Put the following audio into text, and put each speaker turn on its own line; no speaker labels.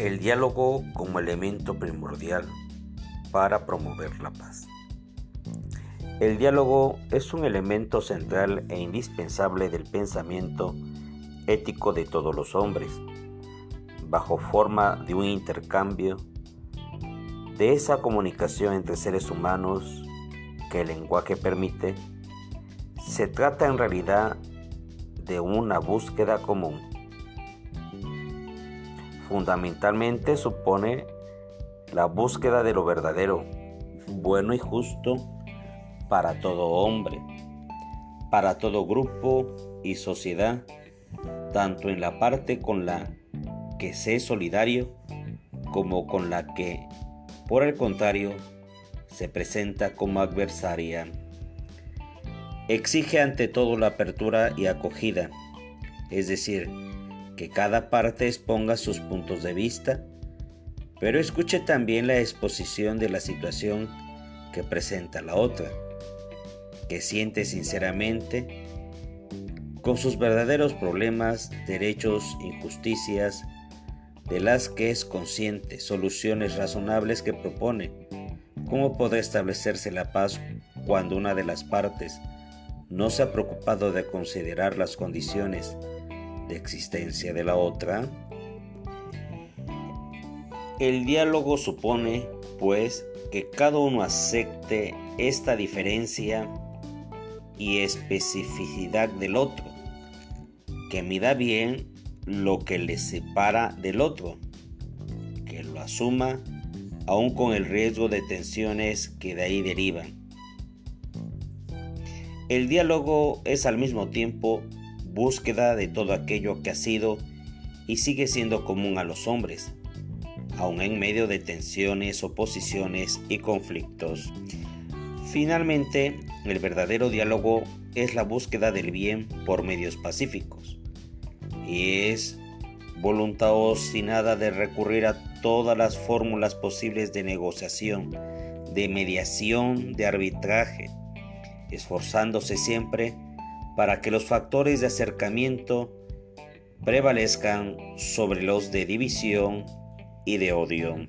El diálogo como elemento primordial para promover la paz. El diálogo es un elemento central e indispensable del pensamiento ético de todos los hombres, bajo forma de un intercambio de esa comunicación entre seres humanos que el lenguaje permite, se trata en realidad de una búsqueda común fundamentalmente supone la búsqueda de lo verdadero, bueno y justo para todo hombre, para todo grupo y sociedad, tanto en la parte con la que es solidario como con la que, por el contrario, se presenta como adversaria. Exige ante todo la apertura y acogida, es decir, que cada parte exponga sus puntos de vista, pero escuche también la exposición de la situación que presenta la otra, que siente sinceramente con sus verdaderos problemas, derechos, injusticias, de las que es consciente, soluciones razonables que propone, cómo podrá establecerse la paz cuando una de las partes no se ha preocupado de considerar las condiciones de existencia de la otra. El diálogo supone, pues, que cada uno acepte esta diferencia y especificidad del otro, que mida bien lo que le separa del otro, que lo asuma aun con el riesgo de tensiones que de ahí derivan. El diálogo es al mismo tiempo búsqueda de todo aquello que ha sido y sigue siendo común a los hombres, aun en medio de tensiones, oposiciones y conflictos. Finalmente, el verdadero diálogo es la búsqueda del bien por medios pacíficos y es voluntad obstinada de recurrir a todas las fórmulas posibles de negociación, de mediación, de arbitraje, esforzándose siempre para que los factores de acercamiento prevalezcan sobre los de división y de odio.